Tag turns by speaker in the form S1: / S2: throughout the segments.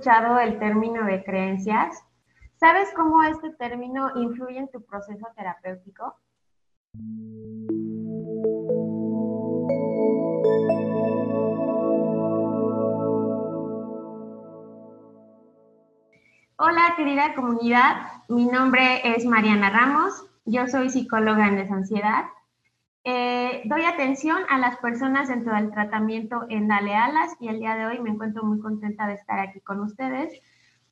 S1: escuchado el término de creencias? ¿Sabes cómo este término influye en tu proceso terapéutico? Hola querida comunidad, mi nombre es Mariana Ramos, yo soy psicóloga en desansiedad. Eh, doy atención a las personas dentro del tratamiento en Dale Alas y el día de hoy me encuentro muy contenta de estar aquí con ustedes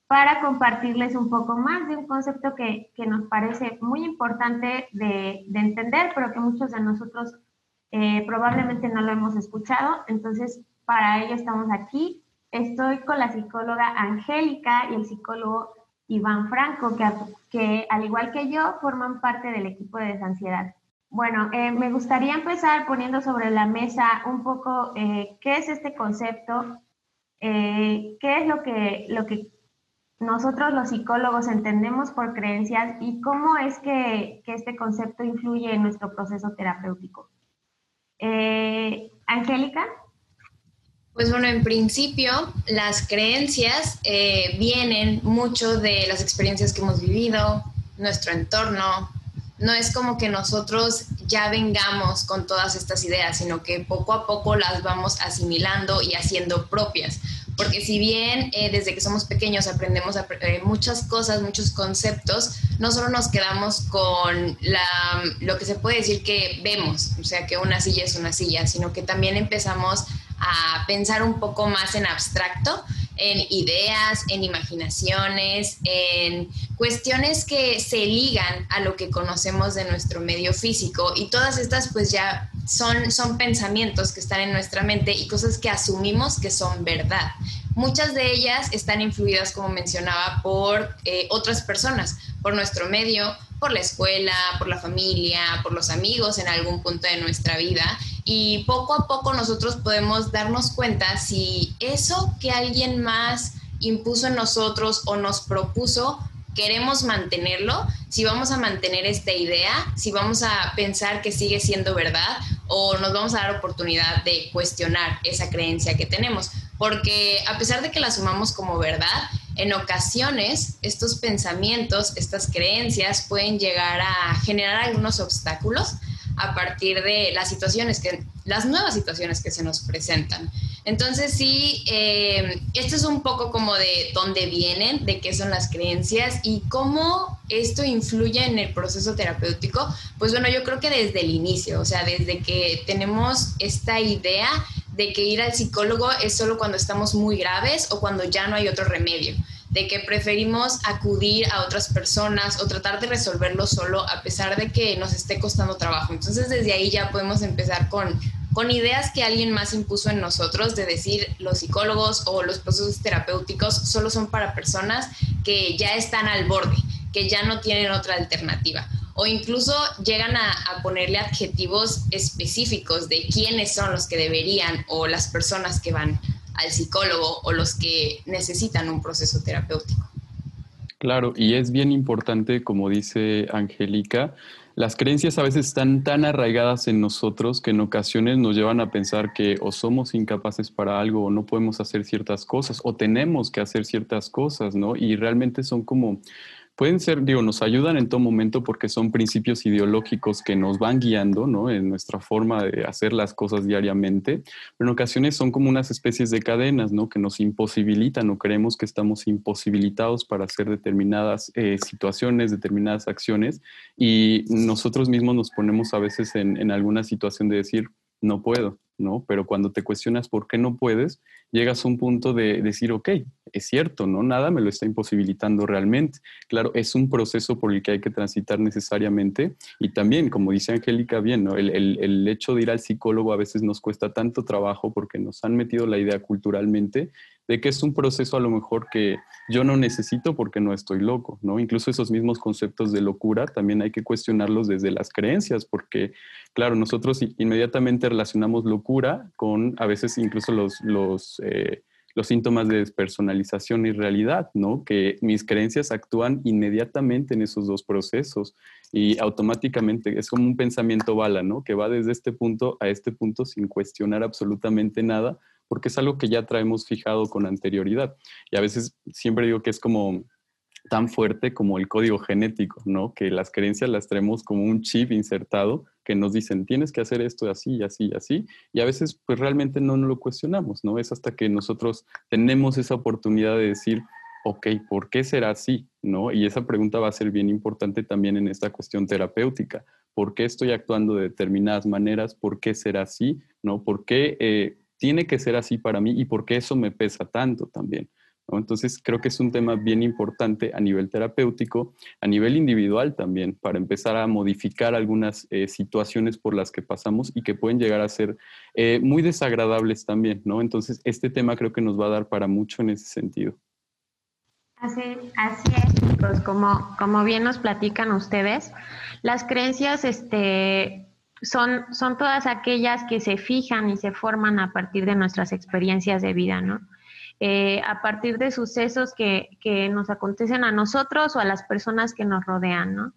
S1: para compartirles un poco más de un concepto que, nos parece muy importante de, entender, pero que muchos de nosotros eh, probablemente no lo hemos escuchado. Entonces, para ello estamos aquí Estoy con la psicóloga Angélica y el psicólogo Iván Franco, que, que, al igual que yo forman parte del equipo de desansiedad. Bueno, eh, me gustaría empezar poniendo sobre la mesa un poco eh, qué es este concepto, eh, qué es lo que, lo que nosotros los psicólogos entendemos por creencias y cómo es que, que este concepto influye en nuestro proceso terapéutico. Angélica.
S2: Pues bueno, en principio las creencias eh, vienen mucho de las experiencias que hemos vivido, nuestro entorno. No es como que nosotros ya vengamos con todas estas ideas, sino que poco a poco las vamos asimilando y haciendo propias. Porque si bien eh, desde que somos pequeños aprendemos eh, muchas cosas, muchos conceptos, no solo nos quedamos con lo que se puede decir que vemos, o sea, que una silla es una silla, sino que también empezamos a pensar un poco más en abstracto, en ideas, en imaginaciones, en cuestiones que se ligan a lo que conocemos de nuestro medio físico y todas estas pues ya son, son pensamientos que están en nuestra mente y cosas que asumimos que son verdad. Muchas de ellas están influidas, como mencionaba, por eh, otras personas, por nuestro medio, por la escuela, por la familia, por los amigos en algún punto de nuestra vida. Y poco a poco nosotros podemos darnos cuenta si eso que alguien más impuso en nosotros o nos propuso, queremos mantenerlo, si vamos a mantener esta idea, si vamos a pensar que sigue siendo verdad o nos vamos a dar oportunidad de cuestionar esa creencia que tenemos. Porque a pesar de que la sumamos como verdad, en ocasiones estos pensamientos, estas creencias pueden llegar a generar algunos obstáculos a partir de las situaciones que, las nuevas situaciones que se nos presentan. Entonces sí, eh, esto es un poco como de dónde vienen, de qué son las creencias y cómo esto influye en el proceso terapéutico. Pues bueno, yo creo que desde el inicio, o sea, desde que tenemos esta idea de que ir al psicólogo es solo cuando estamos muy graves o cuando ya no hay otro remedio, de que preferimos acudir a otras personas o tratar de resolverlo solo a pesar de que nos esté costando trabajo. Entonces desde ahí ya podemos empezar con, con ideas que alguien más impuso en nosotros de decir los psicólogos o los procesos terapéuticos solo son para personas que ya están al borde, que ya no tienen otra alternativa o incluso llegan a, ponerle adjetivos específicos de quiénes son los que deberían o las personas que van al psicólogo o los que necesitan un proceso terapéutico.
S3: Claro, y es bien importante, como dice Angélica, las creencias a veces están tan arraigadas en nosotros que en ocasiones nos llevan a pensar que o somos incapaces para algo o no podemos hacer ciertas cosas o tenemos que hacer ciertas cosas, ¿no? Y realmente son como pueden ser, digo, nos ayudan en todo momento porque son principios ideológicos que nos van guiando, ¿no? En nuestra forma de hacer las cosas diariamente, pero en ocasiones son como unas especies de cadenas, ¿no? Que nos imposibilitan o creemos que estamos imposibilitados para hacer determinadas eh, situaciones, determinadas acciones y nosotros mismos nos ponemos a veces en, en alguna situación de decir, no puedo, ¿no? Pero cuando te cuestionas por qué no puedes, llegas a un punto de decir, ok, es cierto, ¿no? Nada me lo está imposibilitando realmente. Claro, es un proceso por el que hay que transitar necesariamente y también, como dice Angélica bien, ¿no? El, el, hecho de ir al psicólogo a veces nos cuesta tanto trabajo porque nos han metido la idea culturalmente de que es un proceso a lo mejor que yo no necesito porque no estoy loco, ¿no? Incluso esos mismos conceptos de locura también hay que cuestionarlos desde las creencias porque, claro, nosotros inmediatamente relacionamos locura con a veces incluso los... los eh, los síntomas de despersonalización y realidad, ¿no? Que mis creencias actúan inmediatamente en esos dos procesos y automáticamente es como un pensamiento bala, ¿no? Que va desde este punto a este punto sin cuestionar absolutamente nada, porque es algo que ya traemos fijado con anterioridad. Y a veces siempre digo que es como tan fuerte como el código genético, ¿no? Que las creencias las traemos como un chip insertado que nos dicen, tienes que hacer esto así, así, así, y a veces pues realmente no nos lo cuestionamos, ¿no? Es hasta que nosotros tenemos esa oportunidad de decir, ok, ¿por qué será así? ¿No? Y esa pregunta va a ser bien importante también en esta cuestión terapéutica. ¿Por qué estoy actuando de determinadas maneras? ¿Por qué será así? ¿No? ¿Por qué eh, tiene que ser así para mí? ¿Y por qué eso me pesa tanto también? Entonces, creo que es un tema bien importante a nivel terapéutico, a nivel individual también, para empezar a modificar algunas eh, situaciones por las que pasamos y que pueden llegar a ser eh, muy desagradables también, ¿no? Entonces, este tema creo que nos va a dar para mucho en ese sentido.
S1: Así, así es, chicos, como, como bien nos platican ustedes, las creencias este, son, son todas aquellas que se fijan y se forman a partir de nuestras experiencias de vida, ¿no? Eh, a partir de sucesos que, que, nos acontecen a nosotros o a las personas que nos rodean, ¿no?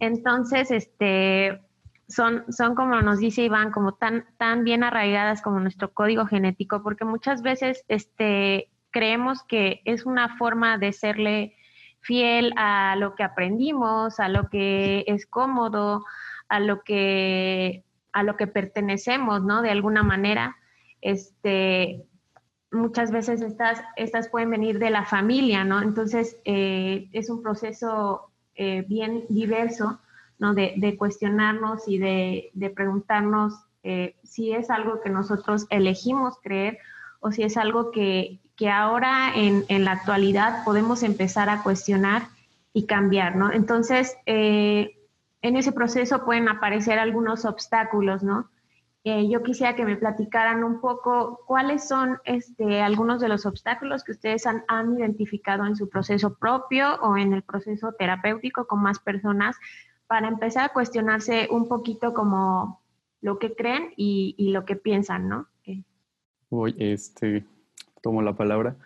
S1: Entonces, este, son, son como nos dice Iván, como tan, tan bien arraigadas como nuestro código genético, porque muchas veces este, creemos que es una forma de serle fiel a lo que aprendimos, a lo que es cómodo, a lo que a lo que pertenecemos, ¿no? De alguna manera, este, muchas veces estas, estas pueden venir de la familia, ¿no? Entonces, eh, es un proceso eh, bien diverso, ¿no? De, cuestionarnos y de, de preguntarnos eh, si es algo que nosotros elegimos creer o si es algo que, que ahora en, en, la actualidad podemos empezar a cuestionar y cambiar, ¿no? Entonces, en ese proceso pueden aparecer algunos obstáculos, ¿no? Yo quisiera que me platicaran un poco cuáles son este, algunos de los obstáculos que ustedes han, identificado en su proceso propio o en el proceso terapéutico con más personas para empezar a cuestionarse un poquito como lo que creen y, lo que piensan, ¿no?
S3: Voy, este, tomo la palabra.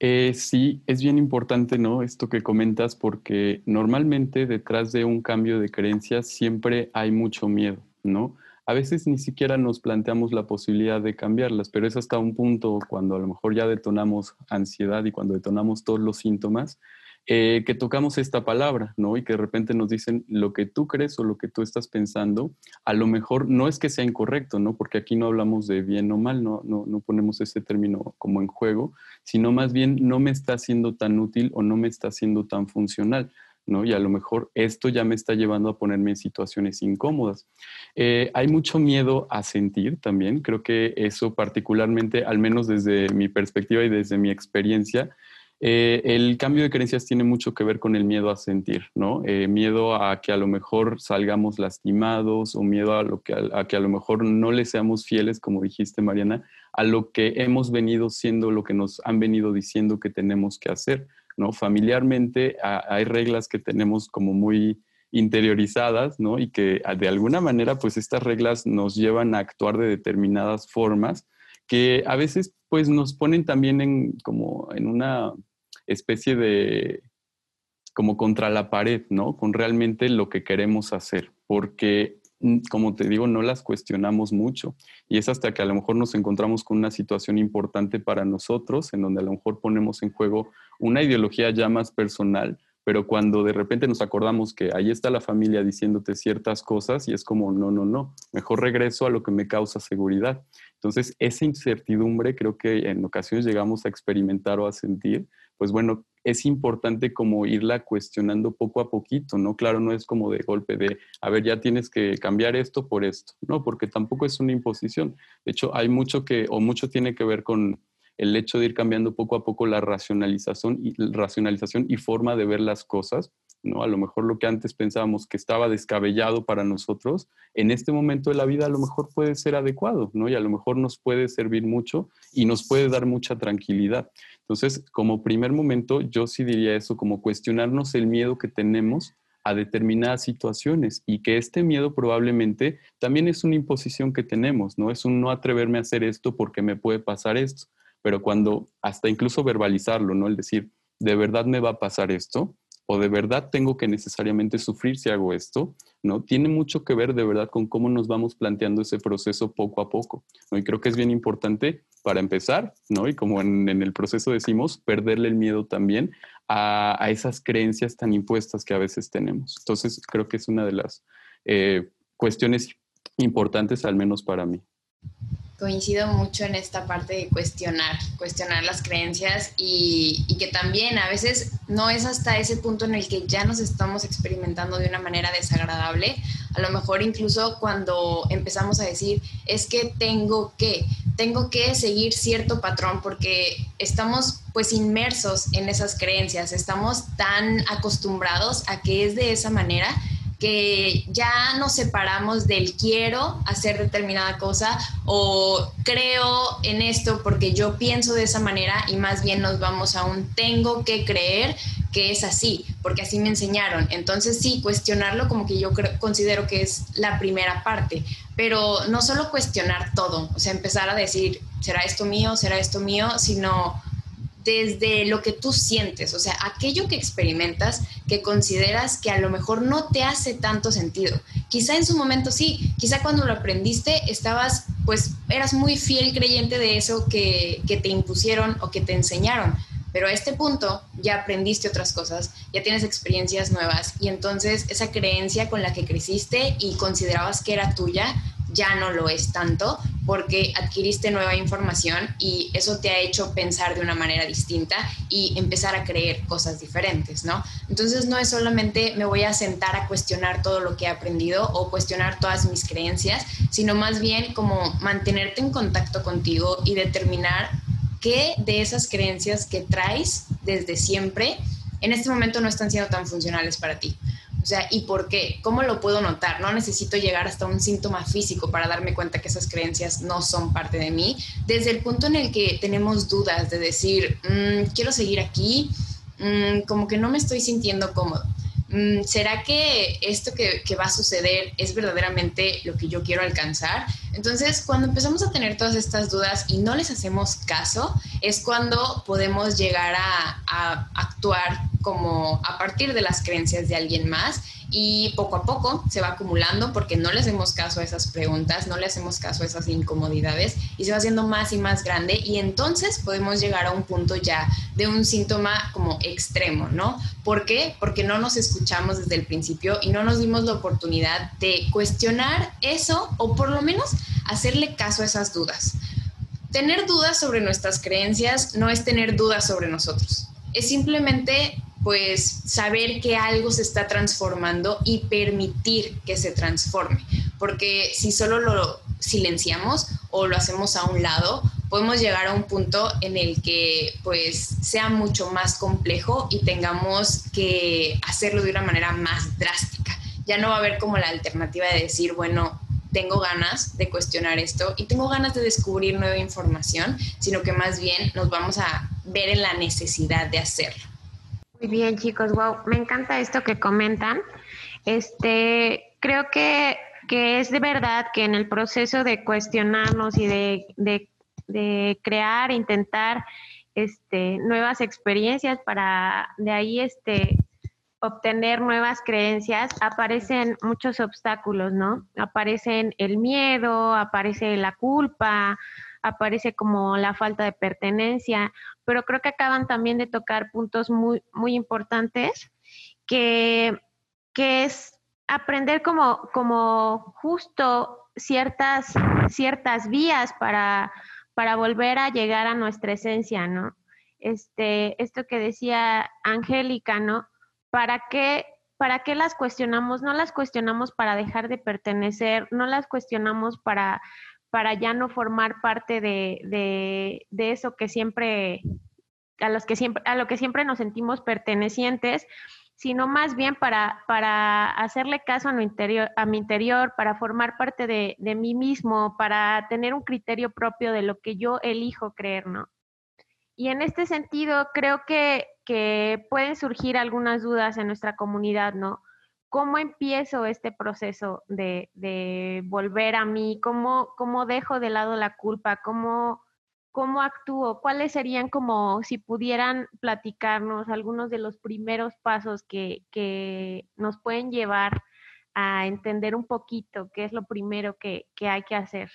S3: Eh, sí, es bien importante, ¿no? Esto que comentas, porque normalmente detrás de un cambio de creencias siempre hay mucho miedo, ¿no? A veces ni siquiera nos planteamos la posibilidad de cambiarlas, pero es hasta un punto cuando a lo mejor ya detonamos ansiedad y cuando detonamos todos los síntomas, eh, que tocamos esta palabra, ¿no? Y que de repente nos dicen lo que tú crees o lo que tú estás pensando, a lo mejor no es que sea incorrecto, ¿no? Porque aquí no hablamos de bien o mal, no, no, no ponemos ese término como en juego, sino más bien no me está siendo tan útil o no me está siendo tan funcional. ¿No? Y a lo mejor esto ya me está llevando a ponerme en situaciones incómodas. Eh, hay mucho miedo a sentir también, creo que eso particularmente, al menos desde mi perspectiva y desde mi experiencia, eh, el cambio de creencias tiene mucho que ver con el miedo a sentir, ¿no? Eh, miedo a que a lo mejor salgamos lastimados o miedo a, lo que, a, que a lo mejor no le seamos fieles, como dijiste Mariana, a lo que hemos venido siendo, lo que nos han venido diciendo que tenemos que hacer. Familiarmente hay reglas que tenemos como muy interiorizadas. Y que de alguna manera, pues estas reglas nos llevan a actuar de determinadas formas que a veces, pues nos ponen también en como en una especie de como contra la pared, ¿no? Con realmente lo que queremos hacer, porque como te digo, no las cuestionamos mucho. Y es hasta que a lo mejor nos encontramos con una situación importante para nosotros, en donde a lo mejor ponemos en juego una ideología ya más personal, pero cuando de repente nos acordamos que ahí está la familia diciéndote ciertas cosas y es como, no, no, no, mejor regreso a lo que me causa seguridad. Entonces, esa incertidumbre creo que en ocasiones llegamos a experimentar o a sentir, pues bueno, es importante como irla cuestionando poco a poquito, ¿no? Claro, no es como de golpe de, a ver, ya tienes que cambiar esto por esto, ¿no? Porque tampoco es una imposición. De hecho, hay mucho que, o mucho tiene que ver con el hecho de ir cambiando poco a poco la racionalización y, racionalización y forma de ver las cosas, ¿no? A lo mejor lo que antes pensábamos que estaba descabellado para nosotros, en este momento de la vida a lo mejor puede ser adecuado, ¿no? Y a lo mejor nos puede servir mucho y nos puede dar mucha tranquilidad. Entonces, como primer momento, yo sí diría eso, como cuestionarnos el miedo que tenemos a determinadas situaciones y que este miedo probablemente también es una imposición que tenemos, ¿no? Es un no atreverme a hacer esto porque me puede pasar esto, pero cuando hasta incluso verbalizarlo, ¿no? El decir, ¿de verdad me va a pasar esto? ¿O de verdad tengo que necesariamente sufrir si hago esto? ¿No? Tiene mucho que ver de verdad con cómo nos vamos planteando ese proceso poco a poco, ¿no? Y creo que es bien importante para empezar, ¿no? Y como en, el proceso decimos, perderle el miedo también a, esas creencias tan impuestas que a veces tenemos. Entonces, creo que es una de las eh, cuestiones importantes, al menos para mí
S2: coincido mucho en esta parte de cuestionar, cuestionar las creencias y, que también a veces no es hasta ese punto en el que ya nos estamos experimentando de una manera desagradable. A lo mejor incluso cuando empezamos a decir, es que tengo que, tengo que seguir cierto patrón porque estamos pues inmersos en esas creencias, estamos tan acostumbrados a que es de esa manera que ya nos separamos del quiero hacer determinada cosa o creo en esto porque yo pienso de esa manera y más bien nos vamos a un tengo que creer que es así, porque así me enseñaron. Entonces sí, cuestionarlo como que yo considero que es la primera parte, pero no solo cuestionar todo, o sea, empezar a decir, ¿será esto mío? ¿Será esto mío? Sino desde lo que tú sientes, o sea, aquello que experimentas que consideras que a lo mejor no te hace tanto sentido. Quizá en su momento sí, quizá cuando lo aprendiste estabas, pues eras muy fiel creyente de eso que, que te impusieron o que te enseñaron, pero a este punto ya aprendiste otras cosas, ya tienes experiencias nuevas y entonces esa creencia con la que creciste y considerabas que era tuya ya no lo es tanto porque adquiriste nueva información y eso te ha hecho pensar de una manera distinta y empezar a creer cosas diferentes, ¿no? Entonces no es solamente me voy a sentar a cuestionar todo lo que he aprendido o cuestionar todas mis creencias, sino más bien como mantenerte en contacto contigo y determinar qué de esas creencias que traes desde siempre en este momento no están siendo tan funcionales para ti. O sea, ¿y por qué? ¿Cómo lo puedo notar? No necesito llegar hasta un síntoma físico para darme cuenta que esas creencias no son parte de mí. Desde el punto en el que tenemos dudas de decir, mm, quiero seguir aquí, mm, como que no me estoy sintiendo cómodo. Mm, ¿Será que esto que, que va a suceder es verdaderamente lo que yo quiero alcanzar? Entonces, cuando empezamos a tener todas estas dudas y no les hacemos caso, es cuando podemos llegar a, actuar como a partir de las creencias de alguien más y poco a poco se va acumulando porque no le hacemos caso a esas preguntas, no le hacemos caso a esas incomodidades y se va haciendo más y más grande y entonces podemos llegar a un punto ya de un síntoma como extremo, ¿no? ¿Por qué? Porque no nos escuchamos desde el principio y no nos dimos la oportunidad de cuestionar eso o por lo menos hacerle caso a esas dudas. Tener dudas sobre nuestras creencias no es tener dudas sobre nosotros. Es simplemente pues saber que algo se está transformando y permitir que se transforme. Porque si solo lo silenciamos o lo hacemos a un lado, podemos llegar a un punto en el que pues sea mucho más complejo y tengamos que hacerlo de una manera más drástica. Ya no va a haber como la alternativa de decir, bueno, tengo ganas de cuestionar esto y tengo ganas de descubrir nueva información, sino que más bien nos vamos a ver en la necesidad de hacerlo.
S1: Muy bien, chicos, wow, me encanta esto que comentan. Este, creo que, que es de verdad que en el proceso de cuestionarnos y de, de, de crear, intentar este, nuevas experiencias para de ahí este, obtener nuevas creencias, aparecen muchos obstáculos, ¿no? Aparecen el miedo, aparece la culpa, aparece como la falta de pertenencia, pero creo que acaban también de tocar puntos muy, muy importantes, que, que es aprender como, como justo ciertas, ciertas vías para, para volver a llegar a nuestra esencia, ¿no? Este, esto que decía Angélica, ¿no? ¿para qué, ¿para qué las cuestionamos? No las cuestionamos para dejar de pertenecer, no las cuestionamos para, para ya no formar parte de, de, eso que siempre, a los que siempre, a lo que siempre nos sentimos pertenecientes, sino más bien para, para hacerle caso a mi interior, a mi interior para formar parte de, de mí mismo, para tener un criterio propio de lo que yo elijo creer, ¿no? Y en este sentido, creo que que pueden surgir algunas dudas en nuestra comunidad, ¿no? ¿Cómo empiezo este proceso de, volver a mí? ¿Cómo, ¿Cómo, dejo de lado la culpa? ¿Cómo, ¿Cómo actúo? ¿Cuáles serían como, si pudieran platicarnos, algunos de los primeros pasos que, que nos pueden llevar a entender un poquito qué es lo primero que, que hay que hacer?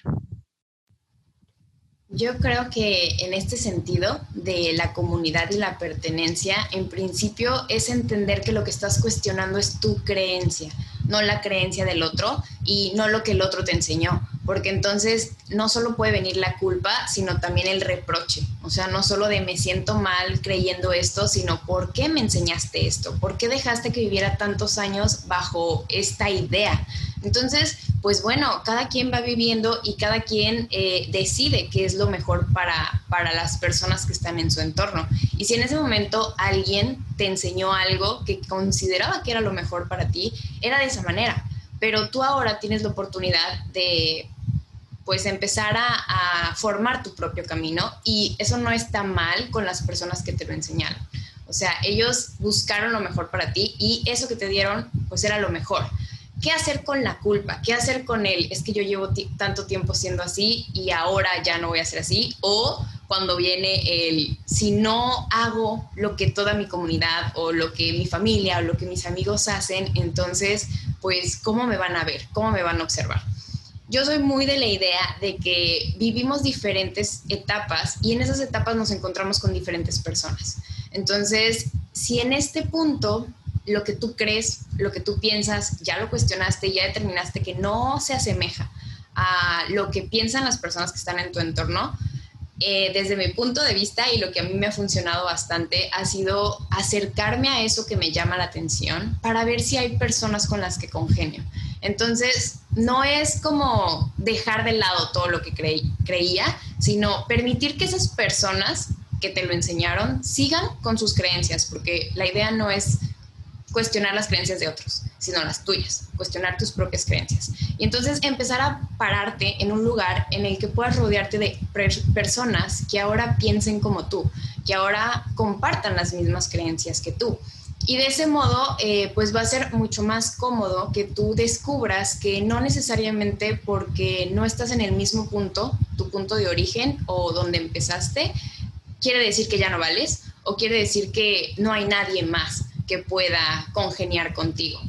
S2: Yo creo que en este sentido de la comunidad y la pertenencia, en principio es entender que lo que estás cuestionando es tu creencia, no la creencia del otro y no lo que el otro te enseñó, porque entonces no solo puede venir la culpa, sino también el reproche, o sea, no solo de me siento mal creyendo esto, sino por qué me enseñaste esto, por qué dejaste que viviera tantos años bajo esta idea. Entonces, pues bueno, cada quien va viviendo y cada quien eh, decide qué es lo mejor para, para las personas que están en su entorno. Y si en ese momento alguien te enseñó algo que consideraba que era lo mejor para ti, era de esa manera. Pero tú ahora tienes la oportunidad de pues empezar a, formar tu propio camino y eso no está mal con las personas que te lo enseñaron. O sea, ellos buscaron lo mejor para ti y eso que te dieron pues era lo mejor. ¿Qué hacer con la culpa? ¿Qué hacer con él? Es que yo llevo tanto tiempo siendo así y ahora ya no voy a ser así. O cuando viene el, si no hago lo que toda mi comunidad o lo que mi familia o lo que mis amigos hacen, entonces, pues, ¿cómo me van a ver? ¿Cómo me van a observar? Yo soy muy de la idea de que vivimos diferentes etapas y en esas etapas nos encontramos con diferentes personas. Entonces, si en este punto lo que tú crees, lo que tú piensas, ya lo cuestionaste, ya determinaste que no se asemeja a lo que piensan las personas que están en tu entorno, eh, desde mi punto de vista y lo que a mí me ha funcionado bastante ha sido acercarme a eso que me llama la atención para ver si hay personas con las que congenio. Entonces, no es como dejar de lado todo lo que creía, sino permitir que esas personas que te lo enseñaron sigan con sus creencias, porque la idea no es cuestionar las creencias de otros, sino las tuyas, cuestionar tus propias creencias. Y entonces empezar a pararte en un lugar en el que puedas rodearte de personas que ahora piensen como tú, que ahora compartan las mismas creencias que tú. Y de ese modo, eh, pues va a ser mucho más cómodo que tú descubras que no necesariamente porque no estás en el mismo punto, tu punto de origen o donde empezaste, quiere decir que ya no vales o quiere decir que no hay nadie más que pueda congeniar contigo.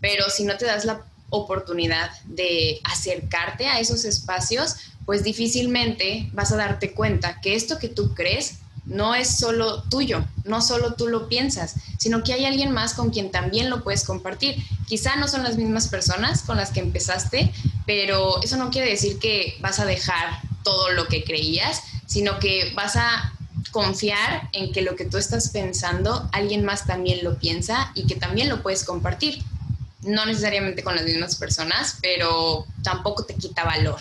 S2: Pero si no te das la oportunidad de acercarte a esos espacios, pues difícilmente vas a darte cuenta que esto que tú crees no es solo tuyo, no solo tú lo piensas, sino que hay alguien más con quien también lo puedes compartir. Quizá no son las mismas personas con las que empezaste, pero eso no quiere decir que vas a dejar todo lo que creías, sino que vas a confiar en que lo que tú estás pensando, alguien más también lo piensa y que también lo puedes compartir. No necesariamente con las mismas personas, pero tampoco te quita valor.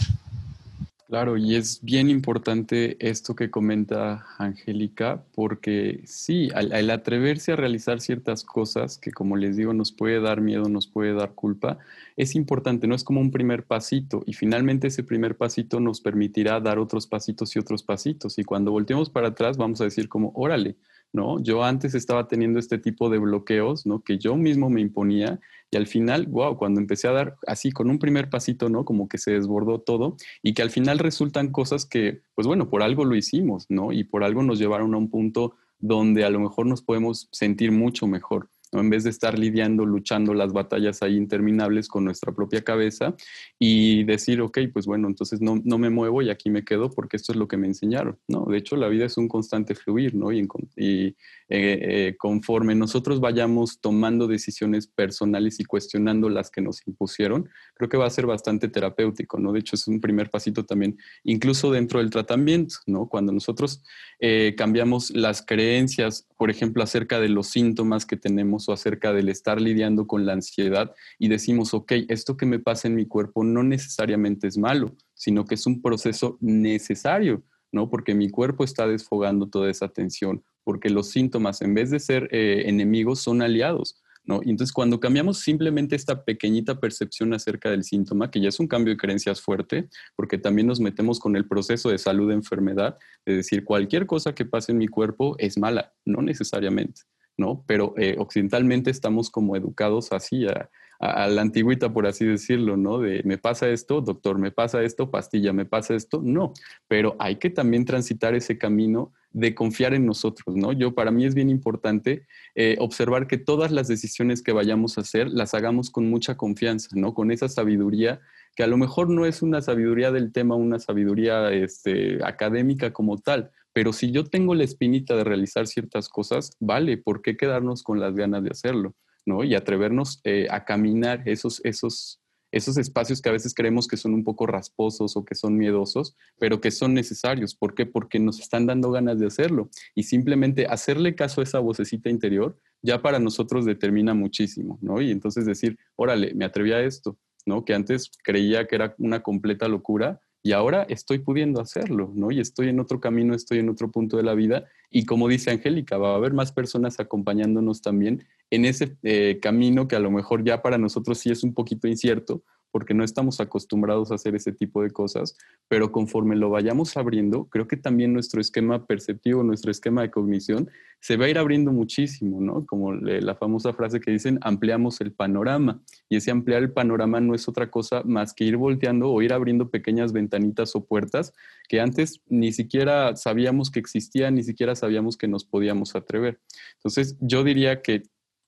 S3: Claro, y es bien importante esto que comenta Angélica, porque sí, al, atreverse a realizar ciertas cosas que, como les digo, nos puede dar miedo, nos puede dar culpa, es importante, no es como un primer pasito, y finalmente ese primer pasito nos permitirá dar otros pasitos y otros pasitos, y cuando volteemos para atrás vamos a decir como, órale, ¿no? Yo antes estaba teniendo este tipo de bloqueos, ¿no? Que yo mismo me imponía y al final, wow, cuando empecé a dar así con un primer pasito, ¿no? Como que se desbordó todo y que al final resultan cosas que, pues bueno, por algo lo hicimos, ¿no? Y por algo nos llevaron a un punto donde a lo mejor nos podemos sentir mucho mejor. En vez de estar lidiando, luchando las batallas ahí interminables con nuestra propia cabeza y decir, ok, pues bueno, entonces no, no me muevo y aquí me quedo porque esto es lo que me enseñaron, ¿no? De hecho, la vida es un constante fluir, ¿no? Y, y eh, eh, conforme nosotros vayamos tomando decisiones personales y cuestionando las que nos impusieron, creo que va a ser bastante terapéutico, ¿no? De hecho, es un primer pasito también, incluso dentro del tratamiento, ¿no? Cuando nosotros eh, cambiamos las creencias, por ejemplo, acerca de los síntomas que tenemos o acerca del estar lidiando con la ansiedad y decimos, ok, esto que me pasa en mi cuerpo no necesariamente es malo, sino que es un proceso necesario, ¿no? Porque mi cuerpo está desfogando toda esa tensión porque los síntomas, en vez de ser eh, enemigos, son aliados. ¿No? Y entonces cuando cambiamos simplemente esta pequeñita percepción acerca del síntoma, que ya es un cambio de creencias fuerte, porque también nos metemos con el proceso de salud de enfermedad, de decir cualquier cosa que pase en mi cuerpo es mala, no necesariamente, ¿no? Pero eh, occidentalmente estamos como educados así a, a, la antigüita, por así decirlo, ¿no? De me pasa esto, doctor, me pasa esto, pastilla, me pasa esto, no, pero hay que también transitar ese camino de confiar en nosotros, ¿no? Yo, para mí es bien importante eh, observar que todas las decisiones que vayamos a hacer las hagamos con mucha confianza, ¿no? Con esa sabiduría que a lo mejor no es una sabiduría del tema, una sabiduría este, académica como tal, pero si yo tengo la espinita de realizar ciertas cosas, vale, ¿por qué quedarnos con las ganas de hacerlo? ¿no? Y atrevernos eh, a caminar esos, esos, esos espacios que a veces creemos que son un poco rasposos o que son miedosos, pero que son necesarios. ¿Por qué? Porque nos están dando ganas de hacerlo. Y simplemente hacerle caso a esa vocecita interior ya para nosotros determina muchísimo, ¿no? Y entonces decir, órale, me atreví a esto, ¿no? Que antes creía que era una completa locura y ahora estoy pudiendo hacerlo, ¿no? Y estoy en otro camino, estoy en otro punto de la vida y como dice Angélica, va a haber más personas acompañándonos también en ese eh, camino que a lo mejor ya para nosotros sí es un poquito incierto, porque no estamos acostumbrados a hacer ese tipo de cosas, pero conforme lo vayamos abriendo, creo que también nuestro esquema perceptivo, nuestro esquema de cognición, se va a ir abriendo muchísimo, ¿no? Como la famosa frase que dicen, ampliamos el panorama. Y ese ampliar el panorama no es otra cosa más que ir volteando o ir abriendo pequeñas ventanitas o puertas que antes ni siquiera sabíamos que existían, ni siquiera sabíamos que nos podíamos atrever. Entonces, yo diría que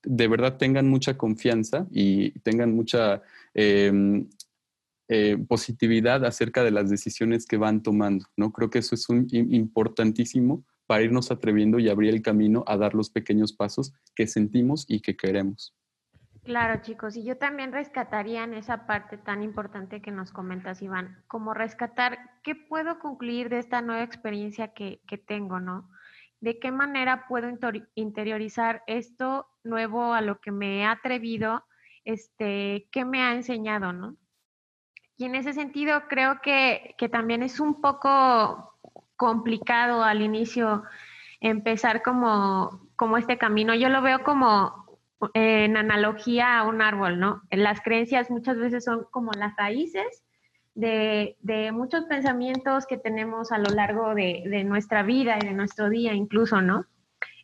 S3: de verdad tengan mucha confianza y tengan mucha em, eh, positividad acerca de las decisiones que van tomando. ¿no? Creo que eso es un, importantísimo para irnos atreviendo y abrir el camino a dar los pequeños pasos que sentimos y que queremos.
S1: Claro, chicos, y yo también rescataría en esa parte tan importante que nos comentas, Iván, como rescatar qué puedo concluir de esta nueva experiencia que, que tengo, ¿no? de qué manera puedo interiorizar esto nuevo a lo que me he atrevido, este, qué me ha enseñado, ¿no? Y en ese sentido creo que, también es un poco complicado al inicio empezar como, como este camino. Yo lo veo como en analogía a un árbol, ¿no? Las creencias muchas veces son como las raíces de, muchos pensamientos que tenemos a lo largo de, nuestra vida y de nuestro día incluso, ¿no?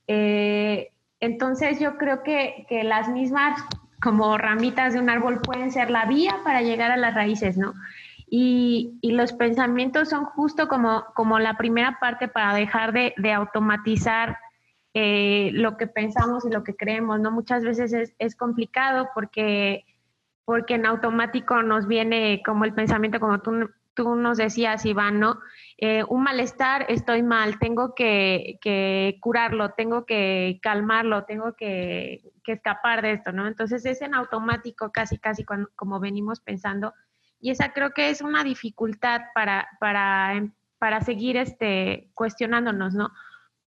S1: Eh, entonces yo creo que, las mismas como ramitas de un árbol pueden ser la vía para llegar a las raíces, ¿no? Y, los pensamientos son justo como, como la primera parte para dejar de, automatizar eh, lo que pensamos y lo que creemos, ¿no? Muchas veces es, es complicado porque porque en automático nos viene como el pensamiento, como tú, tú nos decías, Iván, ¿no? Eh, un malestar, estoy mal, tengo que, que, curarlo, tengo que calmarlo, tengo que, que, escapar de esto, ¿no? Entonces es en automático casi, casi como venimos pensando. Y esa creo que es una dificultad para, para, para seguir este, cuestionándonos, ¿no?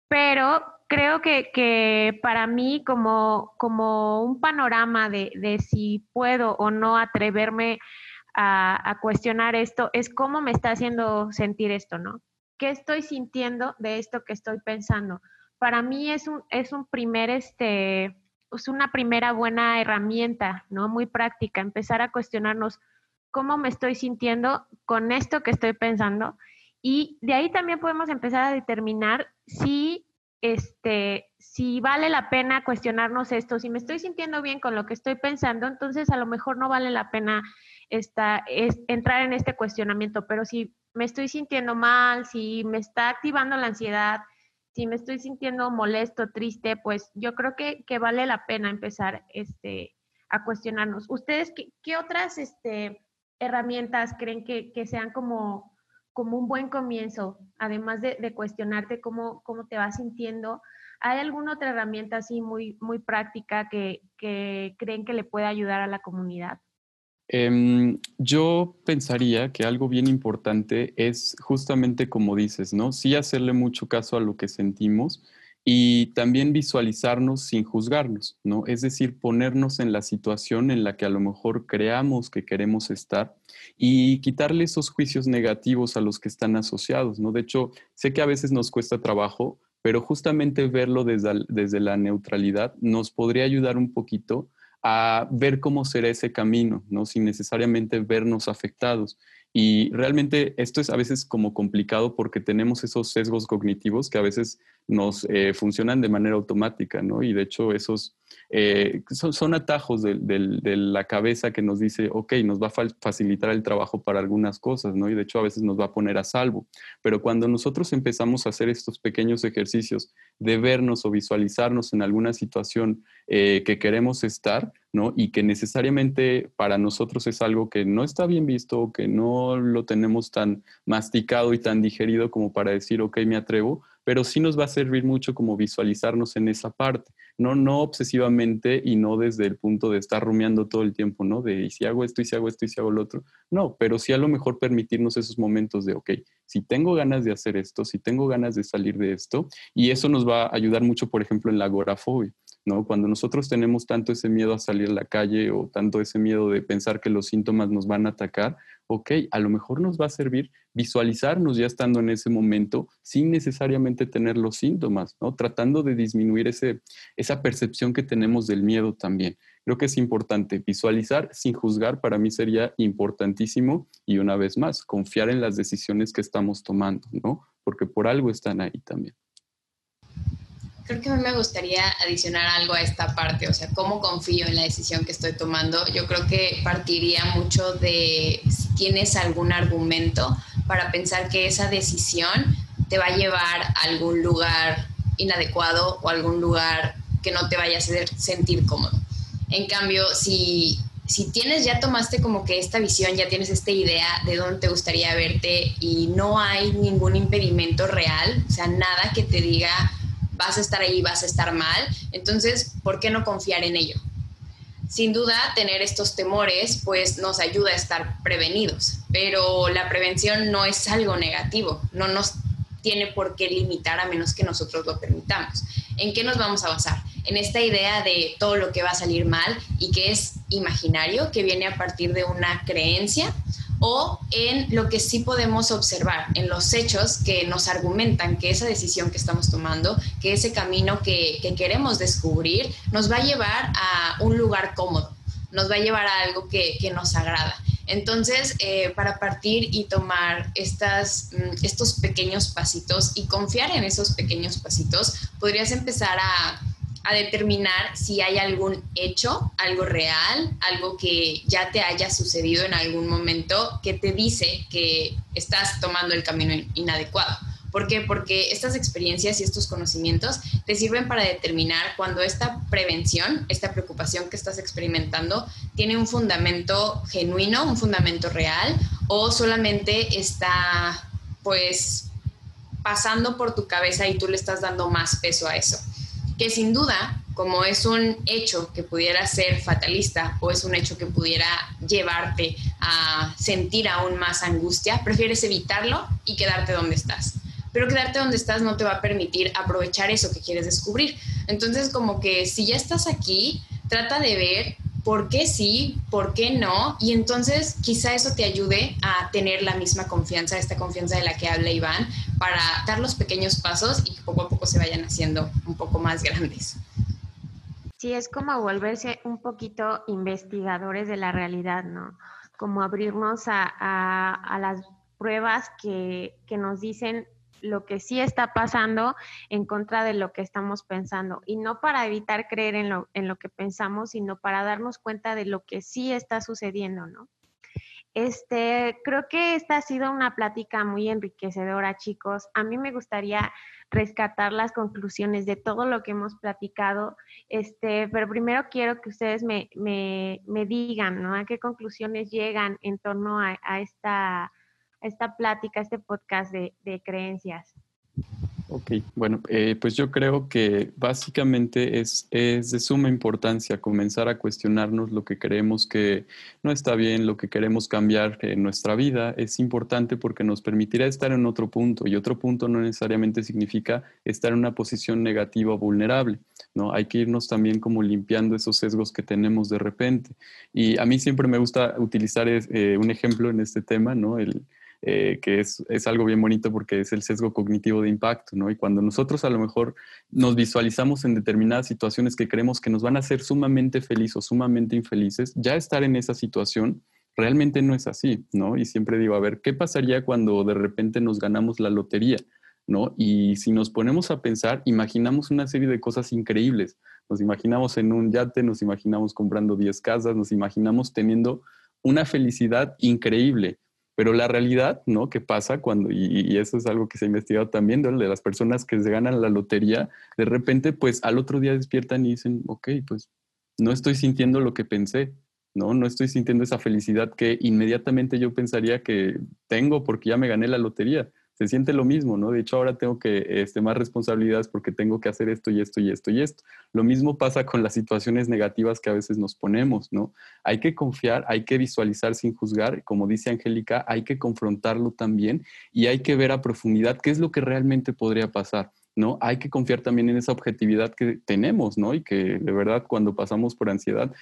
S1: Pero creo que, para mí como, como un panorama de, si puedo o no atreverme a, cuestionar esto es cómo me está haciendo sentir esto, ¿no? ¿Qué estoy sintiendo de esto que estoy pensando? Para mí es un, es un primer, este, es una primera buena herramienta, ¿no? Muy práctica, empezar a cuestionarnos cómo me estoy sintiendo con esto que estoy pensando. Y de ahí también podemos empezar a determinar si este, si vale la pena cuestionarnos esto, si me estoy sintiendo bien con lo que estoy pensando, entonces a lo mejor no vale la pena esta, es, entrar en este cuestionamiento, pero si me estoy sintiendo mal, si me está activando la ansiedad, si me estoy sintiendo molesto, triste, pues yo creo que, que vale la pena empezar este, a cuestionarnos. ¿Ustedes qué, qué otras este, herramientas creen que, que sean como como un buen comienzo, además de, cuestionarte cómo, cómo, te vas sintiendo. ¿Hay alguna otra herramienta así muy, muy práctica que, creen que le puede ayudar a la comunidad?
S3: Em, yo pensaría que algo bien importante es justamente como dices, ¿no? Sí hacerle mucho caso a lo que sentimos y también visualizarnos sin juzgarnos, ¿no? Es decir, ponernos en la situación en la que a lo mejor creamos que queremos estar y quitarle esos juicios negativos a los que están asociados, ¿no? De hecho, sé que a veces nos cuesta trabajo, pero justamente verlo desde, desde la neutralidad nos podría ayudar un poquito a ver cómo será ese camino, ¿no? Sin necesariamente vernos afectados. Y realmente esto es a veces como complicado porque tenemos esos sesgos cognitivos que a veces nos eh, funcionan de manera automática, ¿no? Y de hecho esos eh, son, atajos de, la cabeza que nos dice, ok, nos va a facilitar el trabajo para algunas cosas, ¿no? Y de hecho a veces nos va a poner a salvo. Pero cuando nosotros empezamos a hacer estos pequeños ejercicios de vernos o visualizarnos en alguna situación eh, que queremos estar, ¿no? Y que necesariamente para nosotros es algo que no está bien visto, que no lo tenemos tan masticado y tan digerido como para decir, ok, me atrevo, pero sí nos va a servir mucho como visualizarnos en esa parte, no, no obsesivamente y no desde el punto de estar rumiando todo el tiempo, ¿no? De y si hago esto y si hago esto y si hago lo otro. No, pero sí a lo mejor permitirnos esos momentos de, ok, si tengo ganas de hacer esto, si tengo ganas de salir de esto, y eso nos va a ayudar mucho, por ejemplo, en la agorafobia. ¿no? Cuando nosotros tenemos tanto ese miedo a salir a la calle o tanto ese miedo de pensar que los síntomas nos van a atacar, ok, a lo mejor nos va a servir visualizarnos ya estando en ese momento sin necesariamente tener los síntomas, ¿no? Tratando de disminuir ese, esa percepción que tenemos del miedo también. Creo que es importante visualizar sin juzgar, para mí sería importantísimo y una vez más, confiar en las decisiones que estamos tomando, ¿no? Porque por algo están ahí también.
S2: Creo que a mí me gustaría adicionar algo a esta parte, o sea, cómo confío en la decisión que estoy tomando. Yo creo que partiría mucho de si tienes algún argumento para pensar que esa decisión te va a llevar a algún lugar inadecuado o algún lugar que no te vaya a hacer sentir cómodo. En cambio, si, si tienes, ya tomaste como que esta visión, ya tienes esta idea de dónde te gustaría verte y no hay ningún impedimento real, o sea, nada que te diga vas a estar ahí, vas a estar mal, entonces, ¿por qué no confiar en ello? Sin duda, tener estos temores pues nos ayuda a estar prevenidos, pero la prevención no es algo negativo, no nos tiene por qué limitar a menos que nosotros lo permitamos. ¿En qué nos vamos a basar? En esta idea de todo lo que va a salir mal y que es imaginario, que viene a partir de una creencia o en lo que sí podemos observar, en los hechos que nos argumentan que esa decisión que estamos tomando, que ese camino que, queremos descubrir, nos va a llevar a un lugar cómodo, nos va a llevar a algo que, nos agrada. Entonces, eh, para partir y tomar estas, mm, estos pequeños pasitos y confiar en esos pequeños pasitos, podrías empezar a a determinar si hay algún hecho, algo real, algo que ya te haya sucedido en algún momento que te dice que estás tomando el camino inadecuado. ¿Por qué? Porque estas experiencias y estos conocimientos te sirven para determinar cuando esta prevención, esta preocupación que estás experimentando, tiene un fundamento genuino, un fundamento real, o solamente está, pues, pasando por tu cabeza y tú le estás dando más peso a eso que sin duda, como es un hecho que pudiera ser fatalista o es un hecho que pudiera llevarte a sentir aún más angustia, prefieres evitarlo y quedarte donde estás. Pero quedarte donde estás no te va a permitir aprovechar eso que quieres descubrir. Entonces, como que si ya estás aquí, trata de ver por qué sí, por qué no, y entonces quizá eso te ayude a tener la misma confianza, esta confianza de la que habla Iván, para dar los pequeños pasos y que poco a poco se vayan haciendo un poco más grandes.
S1: Sí, es como volverse un poquito investigadores de la realidad, ¿no? Como abrirnos a, las pruebas que, que nos dicen lo que sí está pasando en contra de lo que estamos pensando. Y no para evitar creer en lo, en lo que pensamos, sino para darnos cuenta de lo que sí está sucediendo, ¿no? Este, creo que esta ha sido una plática muy enriquecedora, chicos. A mí me gustaría rescatar las conclusiones de todo lo que hemos platicado, este, pero primero quiero que ustedes me, me, me digan, ¿no? A qué conclusiones llegan en torno a, a esta esta plática, este podcast de, creencias?
S3: Ok, bueno, eh, pues yo creo que básicamente es, es, de suma importancia comenzar a cuestionarnos lo que creemos que no está bien, lo que queremos cambiar en nuestra vida. Es importante porque nos permitirá estar en otro punto y otro punto no necesariamente significa estar en una posición negativa o vulnerable. ¿no? Hay que irnos también como limpiando esos sesgos que tenemos de repente. Y a mí siempre me gusta utilizar eh, un ejemplo en este tema, ¿no? El, eh, que es, es, algo bien bonito porque es el sesgo cognitivo de impacto, ¿no? Y cuando nosotros a lo mejor nos visualizamos en determinadas situaciones que creemos que nos van a hacer sumamente felices o sumamente infelices, ya estar en esa situación realmente no es así, ¿no? Y siempre digo, a ver, ¿qué pasaría cuando de repente nos ganamos la lotería? ¿no? Y si nos ponemos a pensar, imaginamos una serie de cosas increíbles. Nos imaginamos en un yate, nos imaginamos comprando 10 casas, nos imaginamos teniendo una felicidad increíble. Pero la realidad, ¿no? ¿Qué pasa cuando, y, eso es algo que se ha investigado también, de las personas que se ganan la lotería, de repente, pues al otro día despiertan y dicen, ok, pues no estoy sintiendo lo que pensé, ¿no? No estoy sintiendo esa felicidad que inmediatamente yo pensaría que tengo porque ya me gané la lotería se siente lo mismo, ¿no? De hecho, ahora tengo que este, más responsabilidades porque tengo que hacer esto y esto y esto y esto. Lo mismo pasa con las situaciones negativas que a veces nos ponemos, ¿no? Hay que confiar, hay que visualizar sin juzgar, como dice Angélica, hay que confrontarlo también y hay que ver a profundidad qué es lo que realmente podría pasar. ¿no? Hay que confiar también en esa objetividad que tenemos, ¿no? Y que de verdad cuando pasamos por ansiedad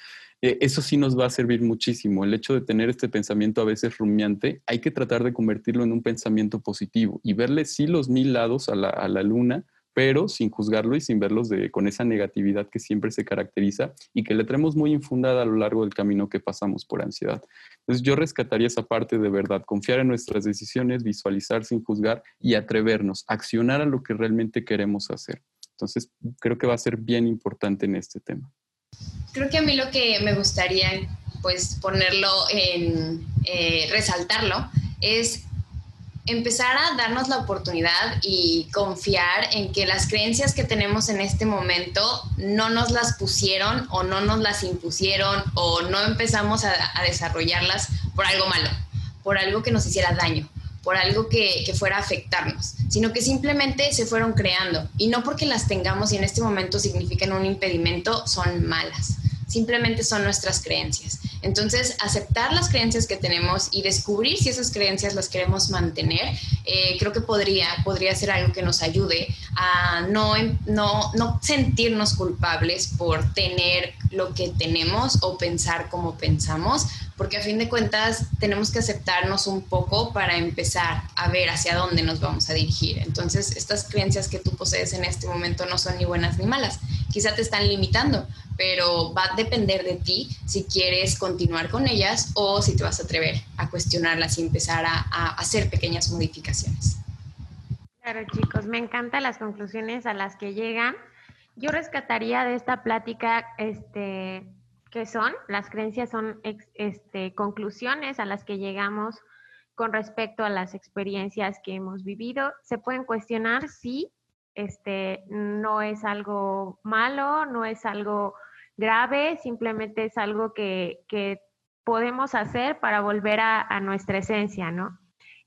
S3: eh, eso sí nos va a servir muchísimo. El hecho de tener este pensamiento a veces rumiante, hay que tratar de convertirlo en un pensamiento positivo y verle sí los mil lados a la, luna, pero sin juzgarlo y sin verlos de, con esa negatividad que siempre se caracteriza y que le traemos muy infundada a lo largo del camino que pasamos por ansiedad. Entonces yo rescataría esa parte de verdad, confiar en nuestras decisiones, visualizar sin juzgar y atrevernos, accionar a lo que realmente queremos hacer. Entonces creo que va a ser bien importante en este tema.
S2: Creo que a mí lo que me gustaría, pues, ponerlo en, eh, resaltarlo, es empezar a darnos la oportunidad y confiar en que las creencias que tenemos en este momento no nos las pusieron o no nos las impusieron o no empezamos a desarrollarlas por algo malo, por algo que nos hiciera daño por algo que, fuera a afectarnos, sino que simplemente se fueron creando. Y no porque las tengamos y en este momento significan un impedimento, son malas, simplemente son nuestras creencias. Entonces, aceptar las creencias que tenemos y descubrir si esas creencias las queremos mantener, eh, creo que podría, podría ser algo que nos ayude a no, no, no sentirnos culpables por tener lo que tenemos o pensar como pensamos, porque a fin de cuentas tenemos que aceptarnos un poco para empezar a ver hacia dónde nos vamos a dirigir. Entonces, estas creencias que tú posees en este momento no son ni buenas ni malas, quizá te están limitando, pero va a depender de ti si quieres continuar con ellas o si te vas a atrever a cuestionarlas y empezar a, hacer pequeñas modificaciones.
S1: Claro, chicos, me encantan las conclusiones a las que llegan. Yo rescataría de esta plática este, que son, las creencias son este, conclusiones a las que llegamos con respecto a las experiencias que hemos vivido. Se pueden cuestionar si este, no es algo malo, no es algo grave, simplemente es algo que, podemos hacer para volver a, nuestra esencia, ¿no?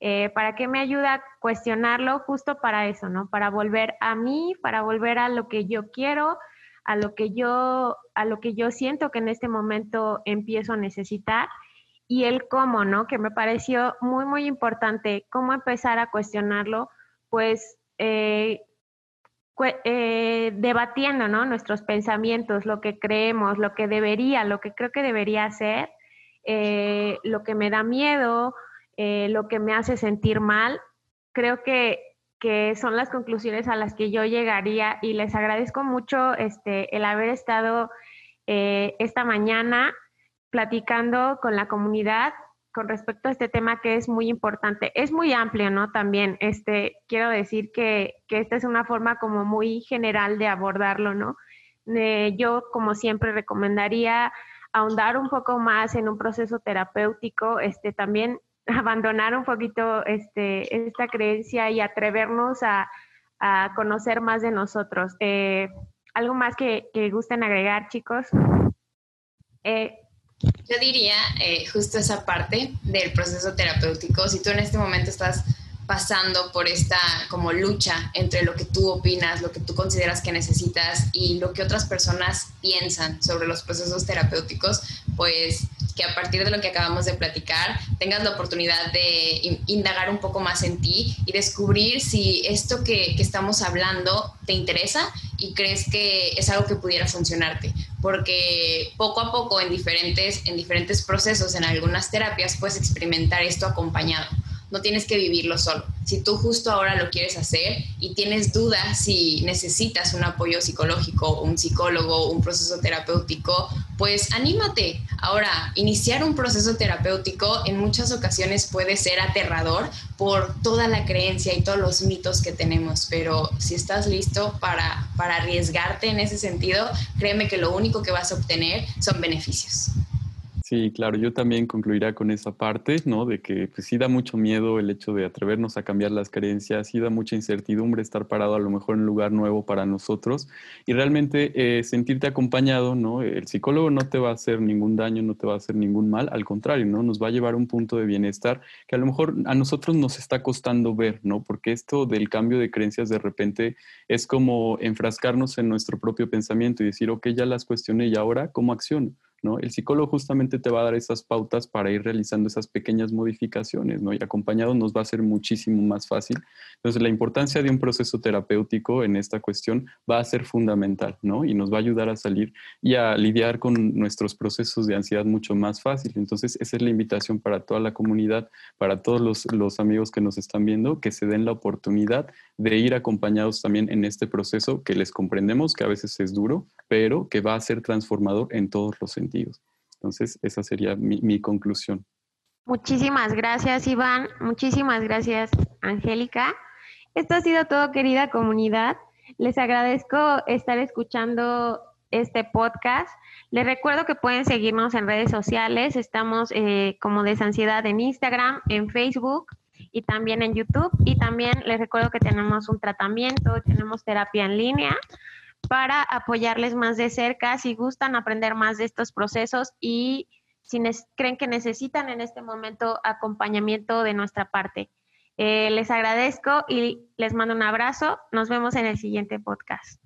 S1: Eh, ¿Para qué me ayuda a cuestionarlo? Justo para eso, ¿no? Para volver a mí, para volver a lo que yo quiero, a lo que yo, a lo que yo siento que en este momento empiezo a necesitar y el cómo, ¿no? Que me pareció muy, muy importante, cómo empezar a cuestionarlo, pues eh, eh, debatiendo, ¿no? Nuestros pensamientos, lo que creemos, lo que debería, lo que creo que debería hacer, eh, lo que me da miedo, lo que me hace sentir mal. Creo que que son las conclusiones a las que yo llegaría y les agradezco mucho este, el haber estado eh, esta mañana platicando con la comunidad con respecto a este tema que es muy importante. Es muy amplio, ¿no? También, este, quiero decir que, que esta es una forma como muy general de abordarlo, ¿no? yo, como siempre, recomendaría ahondar un poco más en un proceso terapéutico, este, también abandonar un poquito este, esta creencia y atrevernos a, conocer más de nosotros. Eh, ¿Algo más que, gusten agregar, chicos?
S2: Eh, Yo diría eh, justo esa parte del proceso terapéutico. Si tú en este momento estás pasando por esta como lucha entre lo que tú opinas, lo que tú consideras que necesitas y lo que otras personas piensan sobre los procesos terapéuticos, pues que a partir de lo que acabamos de platicar tengas la oportunidad de indagar un poco más en ti y descubrir si esto que, que estamos hablando te interesa y crees que es algo que pudiera funcionarte. Porque poco a poco en diferentes, en diferentes procesos, en algunas terapias, puedes experimentar esto acompañado no tienes que vivirlo solo. Si tú justo ahora lo quieres hacer y tienes dudas si necesitas un apoyo psicológico, un psicólogo, un proceso terapéutico, pues anímate. Ahora, iniciar un proceso terapéutico en muchas ocasiones puede ser aterrador por toda la creencia y todos los mitos que tenemos, pero si estás listo para, para arriesgarte en ese sentido, créeme que lo único que vas a obtener son beneficios.
S3: Sí, claro, yo también concluiría con esa parte, ¿no? De que pues, sí da mucho miedo el hecho de atrevernos a cambiar las creencias, sí da mucha incertidumbre estar parado a lo mejor en un lugar nuevo para nosotros y realmente eh, sentirte acompañado, ¿no? El psicólogo no te va a hacer ningún daño, no te va a hacer ningún mal, al contrario, ¿no? Nos va a llevar a un punto de bienestar que a lo mejor a nosotros nos está costando ver, ¿no? Porque esto del cambio de creencias de repente es como enfrascarnos en nuestro propio pensamiento y decir, ok, ya las cuestioné y ahora, ¿cómo acciono? El psicólogo justamente te va a dar esas pautas para ir realizando esas pequeñas modificaciones, ¿no? Y acompañado nos va a ser muchísimo más fácil. Entonces, la importancia de un proceso terapéutico en esta cuestión va a ser fundamental, ¿no? Y nos va a ayudar a salir y a lidiar con nuestros procesos de ansiedad mucho más fácil. Entonces, esa es la invitación para toda la comunidad, para todos los, los amigos que nos están viendo, que se den la oportunidad de ir acompañados también en este proceso que les comprendemos que a veces es duro, pero que va a ser transformador en todos los sentidos. Entonces, esa sería mi, conclusión.
S1: Muchísimas gracias, Iván. Muchísimas gracias, Angélica. Esto ha sido todo, querida comunidad. Les agradezco estar escuchando este podcast. Les recuerdo que pueden seguirnos en redes sociales. Estamos eh, como Desansiedad en Instagram, en Facebook y también en YouTube. Y también les recuerdo que tenemos un tratamiento, tenemos terapia en línea para apoyarles más de cerca si gustan aprender más de estos procesos y si creen que necesitan en este momento acompañamiento de nuestra parte. Eh, les agradezco y les mando un abrazo. Nos vemos en el siguiente podcast.